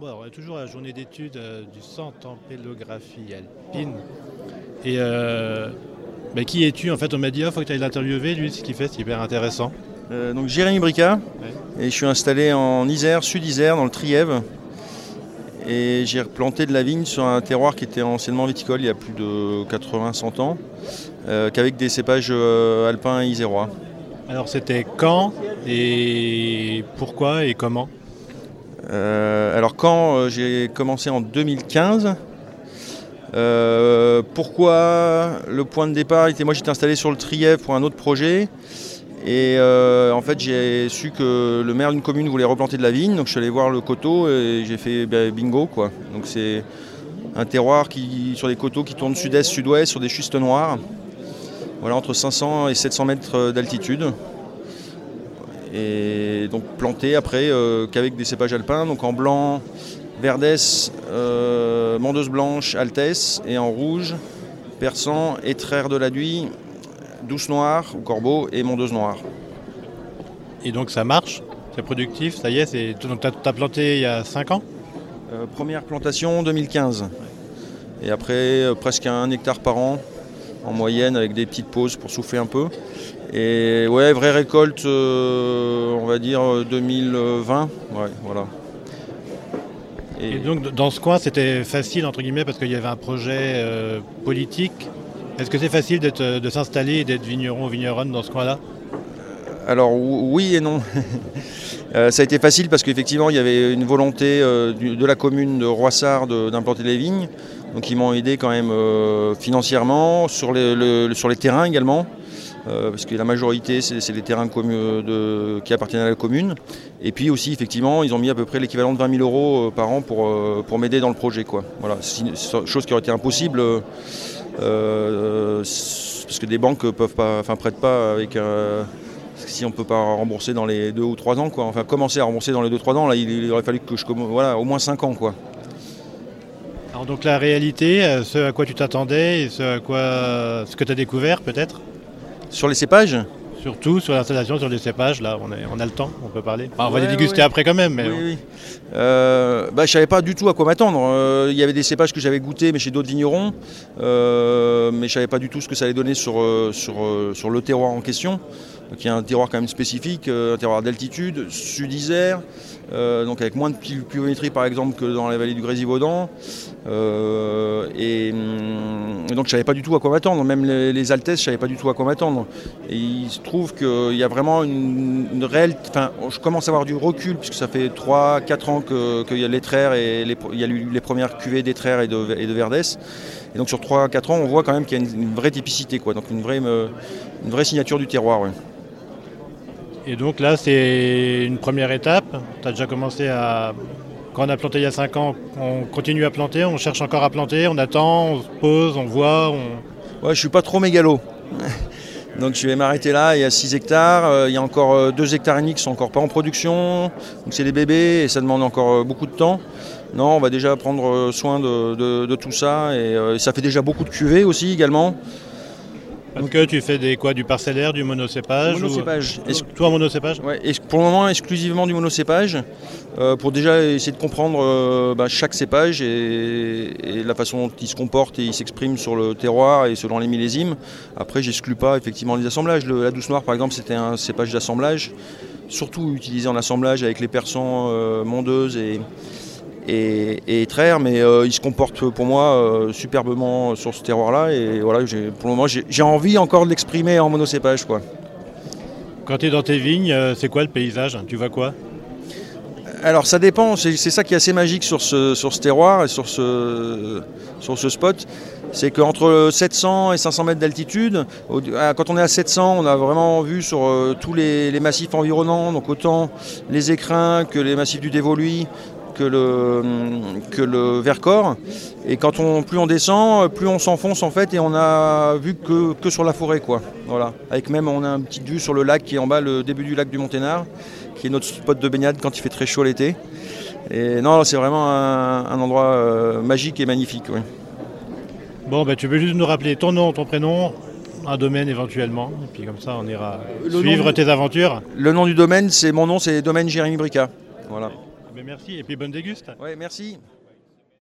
Bon, alors, on est toujours à la journée d'études euh, du Centre en pélographie alpine. Et euh, bah, qui es-tu En fait, on m'a dit, il faut que tu ailles l'interviewer, lui, ce qu'il fait, c'est hyper intéressant. Euh, donc Jérémy Brica, Ouais. et je suis installé en Isère, sud-Isère, dans le Trièvre. Et j'ai replanté de la vigne sur un terroir qui était anciennement viticole il y a plus de 80-100 ans, qu'avec des cépages alpins et isérois. Alors, c'était quand et pourquoi et comment? Alors quand euh, j'ai commencé en 2015, euh, pourquoi le point de départ était moi j'étais installé sur le Trièvre pour un autre projet et euh, en fait j'ai su que le maire d'une commune voulait replanter de la vigne donc je suis allé voir le coteau et j'ai fait ben, bingo quoi. Donc c'est un terroir qui sur des coteaux qui tournent sud-est sud-ouest sur des schistes noirs. Voilà entre 500 et 700 mètres d'altitude et donc planté après euh, qu'avec des cépages alpins, donc en blanc, Verdès, euh, Mondeuse Blanche, Altesse, et en rouge, Persan, Étraire de la Duy, Douce Noire, ou Corbeau, et Mondeuse Noire. Et donc, ça marche C'est productif Ça y est c'est... Donc, tu as planté il y a 5 ans? Euh, première plantation 2015. Et après, euh, presque un hectare par an, en moyenne, avec des petites pauses pour souffler un peu. Et ouais, vraie récolte, euh, on va dire euh, 2020. Ouais, voilà. Et donc, dans ce coin, c'était facile, entre guillemets, parce qu'il y avait un projet euh, politique. Est-ce que c'est facile euh, de s'installer et d'être vigneron ou vigneronne dans ce coin-là? Alors ou- oui et non. Euh, ça a été facile parce qu'effectivement il y avait une volonté euh, du- de la commune de Roissard de- d'implanter les vignes. Donc ils m'ont aidé quand même euh, financièrement, sur les, le- sur les terrains également. Euh, parce que la majorité c'est les terrains qui appartiennent à la commune. Et puis aussi effectivement ils ont mis à peu près l'équivalent de 20 000 euros euh, par an pour, euh, pour m'aider dans le projet. Quoi. Voilà, chose qui aurait été impossible. parce que des banques peuvent pas, enfin prêtent pas avec si on ne peut pas rembourser dans les 2 ou 3 ans, quoi. enfin commencer à rembourser dans les 2-3 ans, là il, il aurait fallu que je voilà, au moins 5 ans. Quoi. Alors, donc, la réalité, ce à quoi tu t'attendais et ce à quoi. ce que tu as découvert, peut-être? Sur les cépages, Surtout sur l'installation, sur les cépages, là, on, est- on a le temps, on peut parler. Enfin, on va les déguster ouais. après quand même, mais oui, oui. Euh, bah, je ne savais pas du tout à quoi m'attendre. Euh, Il y avait des cépages que j'avais goûtés, mais chez d'autres vignerons, Euh, mais je ne savais pas du tout ce que ça allait donner sur, sur, sur le terroir en question. Y a un terroir quand même spécifique, euh, un terroir d'altitude, sud-isère, euh, donc avec moins de plu- pluviométrie par exemple que dans la vallée du Grésivaudan. Euh, et, hum, donc je savais pas du tout à quoi m'attendre, même les, les Altesses, je savais pas du tout à quoi m'attendre. Et il se trouve qu'il y a vraiment une, réelle. Enfin, je commence à avoir du recul, puisque ça fait 3-4 ans que- qu'il y a et les, y a eu les premières cuvées d'étraire et de, et de Verdès. Et donc sur 3-4 ans, on voit quand même qu'il y a une, vraie typicité, quoi. donc une vraie, signature du terroir. Et donc là, c'est une première étape. Tu as déjà commencé à. Quand on a planté il y a 5 ans, on continue à planter, on cherche encore à planter, on attend, on se pose, on voit. On... Ouais, je suis pas trop mégalo. Donc je vais m'arrêter là, il y a 6 hectares, euh, il y a encore 2 hectares et demi qui sont encore pas en production, donc c'est des bébés et ça demande encore euh, beaucoup de temps. Non, on va déjà prendre euh, soin de, tout ça et euh, ça fait déjà beaucoup de cuvées aussi également. Parce que tu fais des quoi Du parcellaire, du monocépage ou- Monocépage. Est-ce- Toi, monocépage? Ouais, pour le moment exclusivement du monocépage, euh, pour déjà essayer de comprendre euh, bah, chaque cépage et, et la façon dont il se comporte et il s'exprime sur le terroir et selon les millésimes. Après, j'exclus pas effectivement les assemblages. Le- la douce noire, par exemple, c'était un cépage d'assemblage, surtout utilisé en assemblage avec les persans euh, mondeuses et, et, et étraires, mais euh, il se comporte pour moi euh, superbement sur ce terroir-là. Et voilà, pour le moment, j'ai envie encore de l'exprimer en monocépage. Quoi. Quand tu es dans tes vignes, euh, c'est quoi le paysage? Tu vois quoi? Alors ça dépend, c'est ça qui est assez magique sur ce, sur ce terroir et sur ce, sur ce spot. C'est qu'entre 700 et 500 mètres d'altitude, quand on est à 700, on a vraiment vu sur euh, tous les, les massifs environnants, donc autant les écrins que les massifs du Dévoluy, que le, que le Vercors. Et quand on, plus on descend, plus on s'enfonce en fait et on a vu que, que sur la forêt. Quoi. Voilà. Avec même, on a une petite vue sur le lac qui est en bas, le début du lac du Monténard qui est notre spot de baignade quand il fait très chaud l'été. Et non, c'est vraiment un, un endroit euh, magique et magnifique. oui. Bon, bah, tu veux juste nous rappeler ton nom, ton prénom, un domaine éventuellement, et puis comme ça, on ira Le suivre du- tes aventures. Le nom du domaine, c'est mon nom, c'est Domaine Jérémy Brica. Voilà. Mais merci, et puis bonne déguste. Ouais, merci.